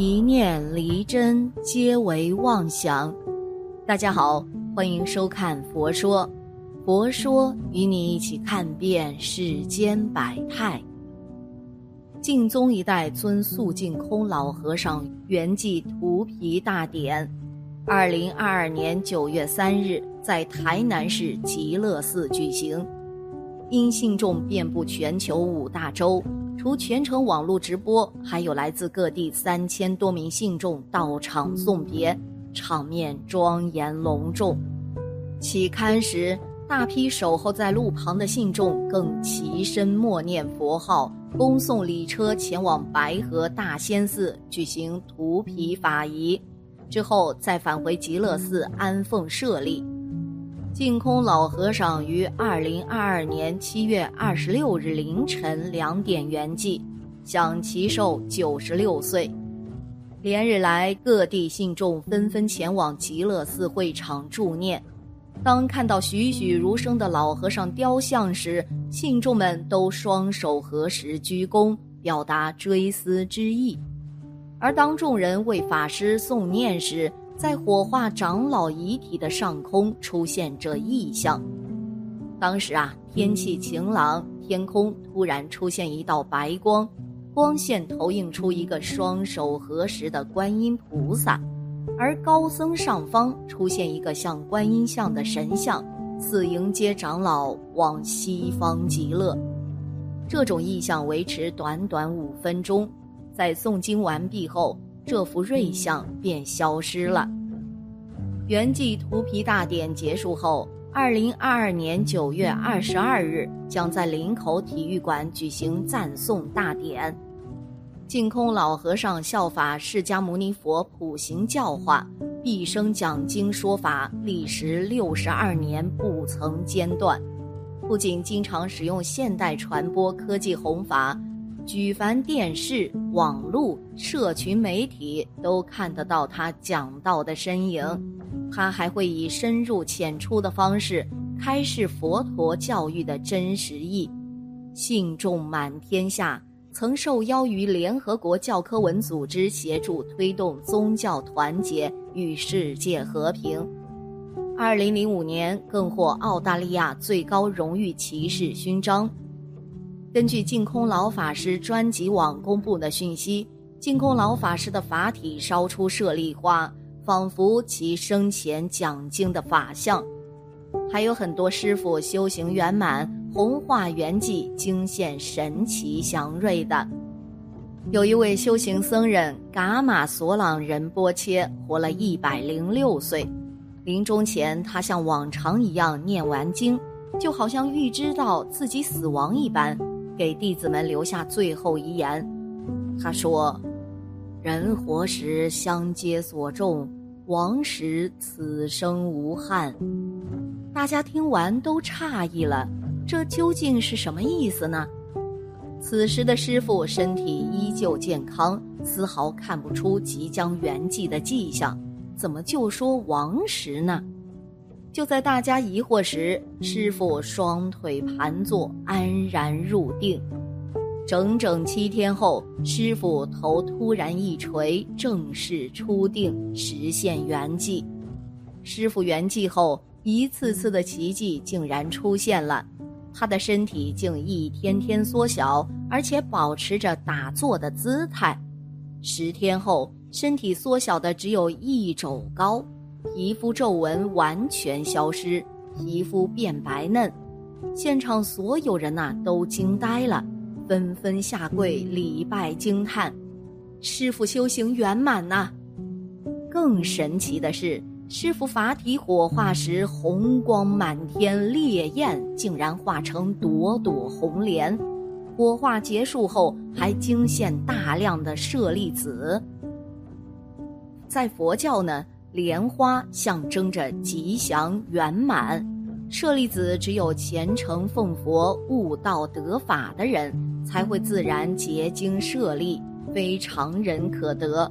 一念离真，皆为妄想。大家好，欢迎收看《佛说》，佛说与你一起看遍世间百态。净宗一代尊肃净空老和尚圆寂涂皮大典，二零二二年九月三日在台南市极乐寺举行，因信众遍布全球五大洲。除全程网络直播，还有来自各地三千多名信众到场送别，场面庄严隆重。起龛时，大批守候在路旁的信众更齐声默念佛号，恭送礼车前往白河大仙寺举行涂皮法仪，之后再返回极乐寺安奉舍利。净空老和尚于二零二二年七月二十六日凌晨两点圆寂，享其寿九十六岁。连日来，各地信众纷纷前往极乐寺会场助念。当看到栩栩如生的老和尚雕像时，信众们都双手合十鞠躬，表达追思之意。而当众人为法师诵念时，在火化长老遗体的上空出现这异象。当时啊，天气晴朗，天空突然出现一道白光，光线投影出一个双手合十的观音菩萨，而高僧上方出现一个像观音像的神像，似迎接长老往西方极乐。这种异象维持短短五分钟，在诵经完毕后。这幅瑞相便消失了。圆寂涂皮大典结束后，二零二二年九月二十二日将在林口体育馆举行赞颂大典。净空老和尚效法释迦牟尼佛普行教化，毕生讲经说法，历时六十二年不曾间断。不仅经常使用现代传播科技弘法。举凡电视、网络、社群媒体都看得到他讲道的身影。他还会以深入浅出的方式开示佛陀教育的真实意，信众满天下。曾受邀于联合国教科文组织协助推动宗教团结与世界和平。二零零五年更获澳大利亚最高荣誉骑士勋章。根据净空老法师专辑网公布的讯息，净空老法师的法体烧出舍利花，仿佛其生前讲经的法相。还有很多师傅修行圆满、弘化圆寂、惊现神奇祥瑞的。有一位修行僧人噶玛索朗仁波切活了一百零六岁，临终前他像往常一样念完经，就好像预知到自己死亡一般。给弟子们留下最后遗言，他说：“人活时相皆所种，亡时此生无憾。”大家听完都诧异了，这究竟是什么意思呢？此时的师傅身体依旧健康，丝毫看不出即将圆寂的迹象，怎么就说亡时呢？就在大家疑惑时，师傅双腿盘坐，安然入定。整整七天后，师傅头突然一垂，正式出定，实现圆寂。师傅圆寂后，一次次的奇迹竟然出现了，他的身体竟一天天缩小，而且保持着打坐的姿态。十天后，身体缩小的只有一肘高。皮肤皱纹完全消失，皮肤变白嫩，现场所有人呐都惊呆了，纷纷下跪礼拜惊叹：“师傅修行圆满呐！”更神奇的是，师傅法体火化时红光满天，烈焰竟然化成朵朵红莲；火化结束后还惊现大量的舍利子。在佛教呢，莲花象征着吉祥圆满，舍利子只有虔诚奉佛、悟道得法的人才会自然结晶舍利，非常人可得。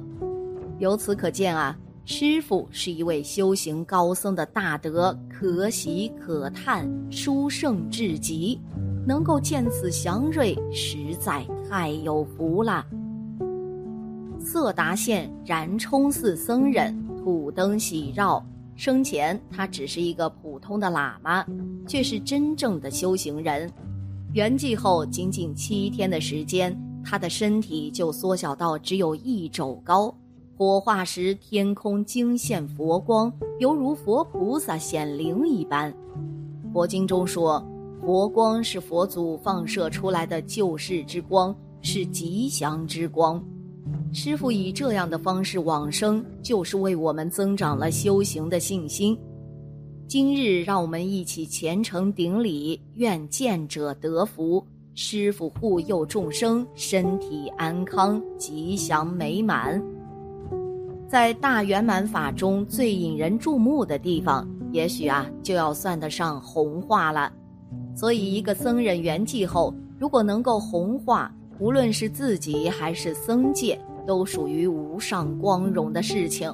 由此可见啊。师傅是一位修行高僧的大德，可喜可叹，殊胜至极，能够见此祥瑞，实在太有福了。色达县燃冲寺僧人土灯喜绕，生前他只是一个普通的喇嘛，却是真正的修行人。圆寂后仅仅七天的时间，他的身体就缩小到只有一肘高。火化时，天空惊现佛光，犹如佛菩萨显灵一般。佛经中说，佛光是佛祖放射出来的救世之光，是吉祥之光。师傅以这样的方式往生，就是为我们增长了修行的信心。今日，让我们一起虔诚顶礼，愿见者得福，师傅护佑众生，身体安康，吉祥美满。在大圆满法中最引人注目的地方，也许啊就要算得上红化了。所以，一个僧人圆寂后，如果能够红化，无论是自己还是僧界，都属于无上光荣的事情。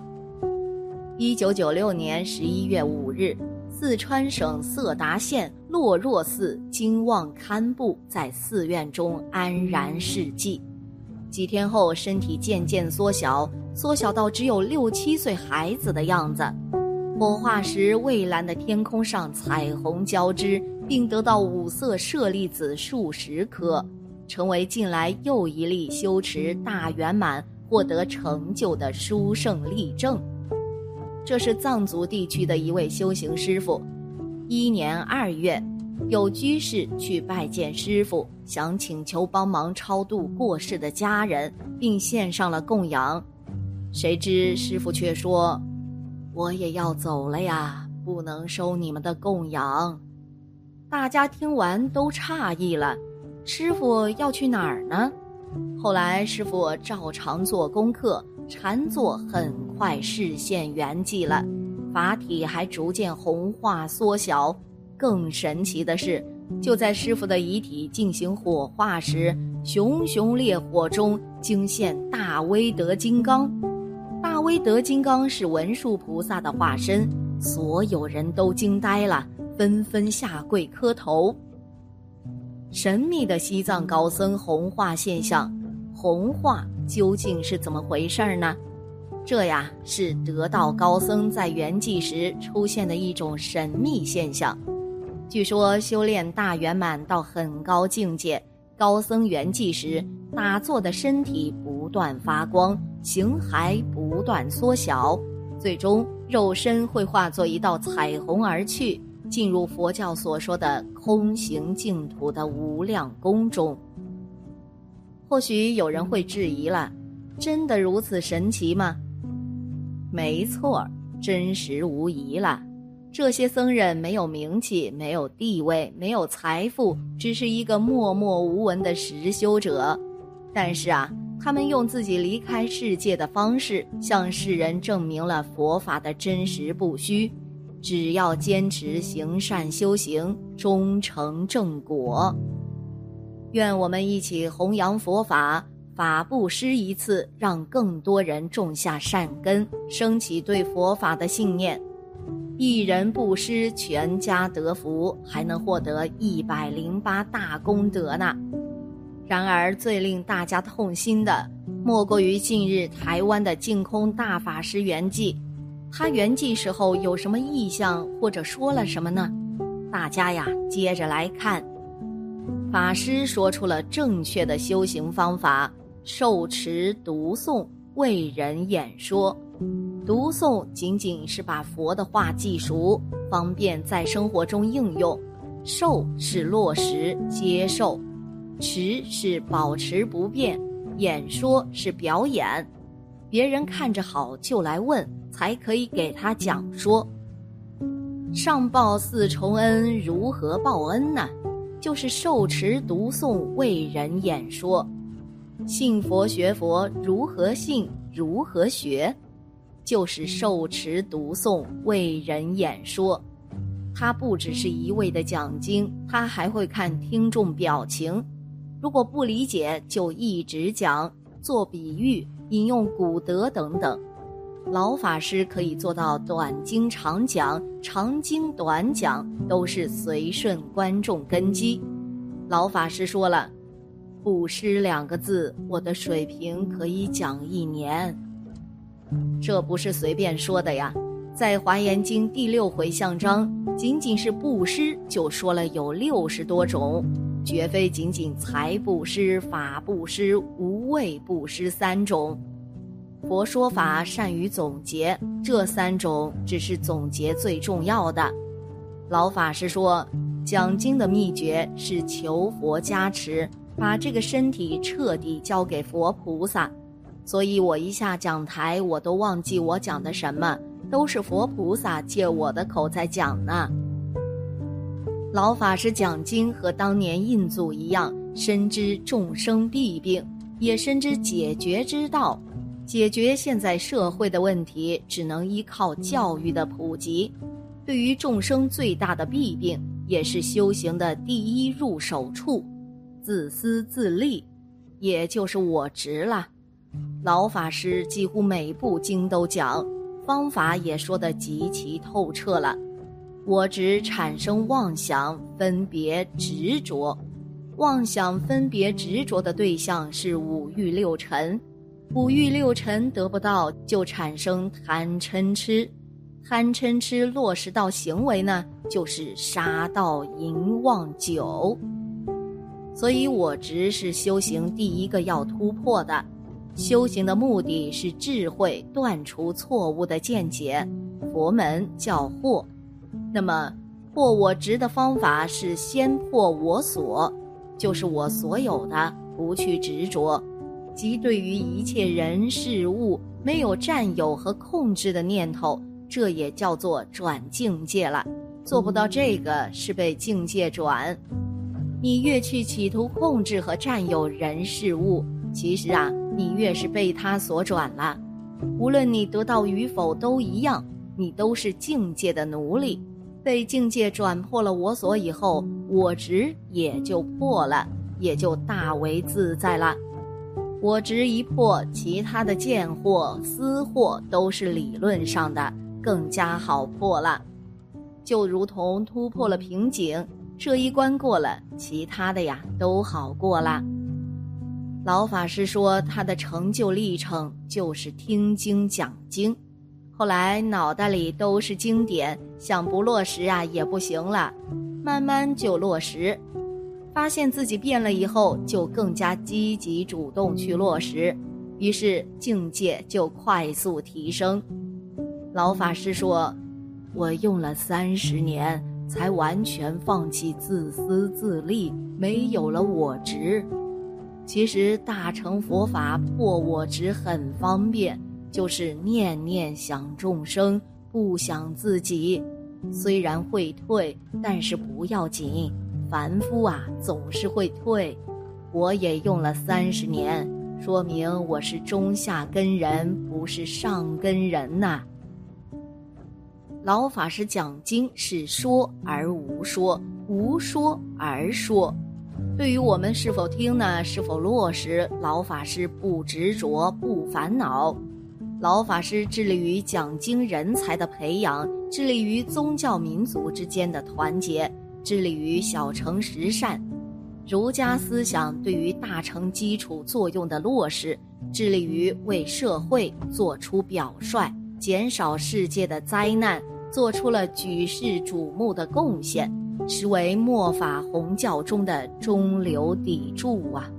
一九九六年十一月五日，四川省色达县洛若寺金旺堪布在寺院中安然逝寂。几天后，身体渐渐缩小。缩小到只有六七岁孩子的样子，火化时蔚蓝的天空上彩虹交织，并得到五色舍利子数十颗，成为近来又一例修持大圆满获得成就的殊胜例证。这是藏族地区的一位修行师傅。一年二月，有居士去拜见师傅，想请求帮忙超度过世的家人，并献上了供养。谁知师傅却说：“我也要走了呀，不能收你们的供养。”大家听完都诧异了：“师傅要去哪儿呢？”后来师傅照常做功课，禅坐很快视线圆寂了，法体还逐渐红化缩小。更神奇的是，就在师傅的遗体进行火化时，熊熊烈火中惊现大威德金刚。大威德金刚是文殊菩萨的化身，所有人都惊呆了，纷纷下跪磕头。神秘的西藏高僧红化现象，红化究竟是怎么回事儿呢？这呀是得道高僧在圆寂时出现的一种神秘现象。据说修炼大圆满到很高境界。高僧圆寂时，打坐的身体不断发光，形骸不断缩小，最终肉身会化作一道彩虹而去，进入佛教所说的空行净土的无量宫中。或许有人会质疑了：真的如此神奇吗？没错，真实无疑了。这些僧人没有名气，没有地位，没有财富，只是一个默默无闻的实修者。但是啊，他们用自己离开世界的方式，向世人证明了佛法的真实不虚。只要坚持行善修行，终成正果。愿我们一起弘扬佛法，法布施一次，让更多人种下善根，升起对佛法的信念。一人布施，全家得福，还能获得一百零八大功德呢。然而，最令大家痛心的，莫过于近日台湾的净空大法师圆寂。他圆寂时候有什么意向，或者说了什么呢？大家呀，接着来看。法师说出了正确的修行方法：受持读诵，为人演说。读诵仅仅是把佛的话记熟，方便在生活中应用；受是落实接受；持是保持不变；演说是表演，别人看着好就来问，才可以给他讲说。上报四重恩，如何报恩呢？就是受持读诵，为人演说。信佛学佛，如何信？如何学？就是受持读诵、为人演说。他不只是一味的讲经，他还会看听众表情。如果不理解，就一直讲，做比喻、引用古德等等。老法师可以做到短经长讲、长经短讲，都是随顺观众根基。老法师说了：“布施两个字，我的水平可以讲一年。”这不是随便说的呀，在《华严经》第六回向章，仅仅是布施就说了有六十多种，绝非仅仅财布施、法布施、无畏布施三种。佛说法善于总结，这三种只是总结最重要的。老法师说，讲经的秘诀是求佛加持，把这个身体彻底交给佛菩萨。所以我一下讲台，我都忘记我讲的什么，都是佛菩萨借我的口在讲呢。老法师讲经和当年印祖一样，深知众生弊病，也深知解决之道。解决现在社会的问题，只能依靠教育的普及。对于众生最大的弊病，也是修行的第一入手处——自私自利，也就是我执了。老法师几乎每部经都讲，方法也说得极其透彻了。我执产生妄想、分别、执着，妄想、分别、执着的对象是五欲六尘。五欲六尘得不到，就产生贪嗔痴，贪嗔痴落实到行为呢，就是杀盗淫妄酒。所以我执是修行第一个要突破的，修行的目的是智慧断除错误的见解，佛门叫惑。那么破我执的方法是先破我所，就是我所有的，不去执着。即对于一切人事物没有占有和控制的念头，这也叫做转境界了。做不到这个，是被境界转。你越去企图控制和占有人事物，其实啊，你越是被他所转了。无论你得到与否都一样，你都是境界的奴隶。被境界转破了我所以后，我执也就破了，也就大为自在了。我执一破，其他的见惑、私惑都是理论上的，更加好破了。就如同突破了瓶颈，这一关过了，其他的呀都好过了。老法师说，他的成就历程就是听经讲经，后来脑袋里都是经典，想不落实啊也不行了，慢慢就落实。发现自己变了以后，就更加积极主动去落实，于是境界就快速提升。老法师说：“我用了三十年，才完全放弃自私自利，没有了我执。其实大乘佛法破我执很方便，就是念念想众生，不想自己。虽然会退，但是不要紧。”凡夫啊，总是会退。我也用了三十年，说明我是中下根人，不是上根人呐。老法师讲经是说而无说，无说而说。对于我们是否听呢？是否落实？老法师不执着，不烦恼。老法师致力于讲经人才的培养，致力于宗教民族之间的团结。致力于小乘十善，儒家思想对于大乘基础作用的落实，致力于为社会做出表率，减少世界的灾难，做出了举世瞩目的贡献，实为末法弘教中的中流砥柱啊。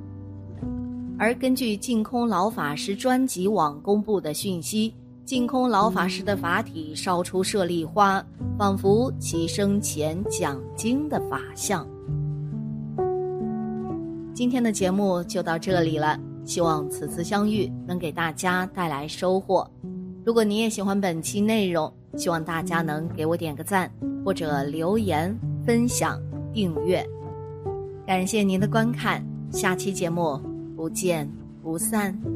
而根据净空老法师专辑网公布的讯息。净空老法师的法体烧出舍利花，仿佛其生前讲经的法相。今天的节目就到这里了，希望此次相遇能给大家带来收获。如果你也喜欢本期内容，希望大家能给我点个赞，或者留言、分享、订阅。感谢您的观看，下期节目不见不散。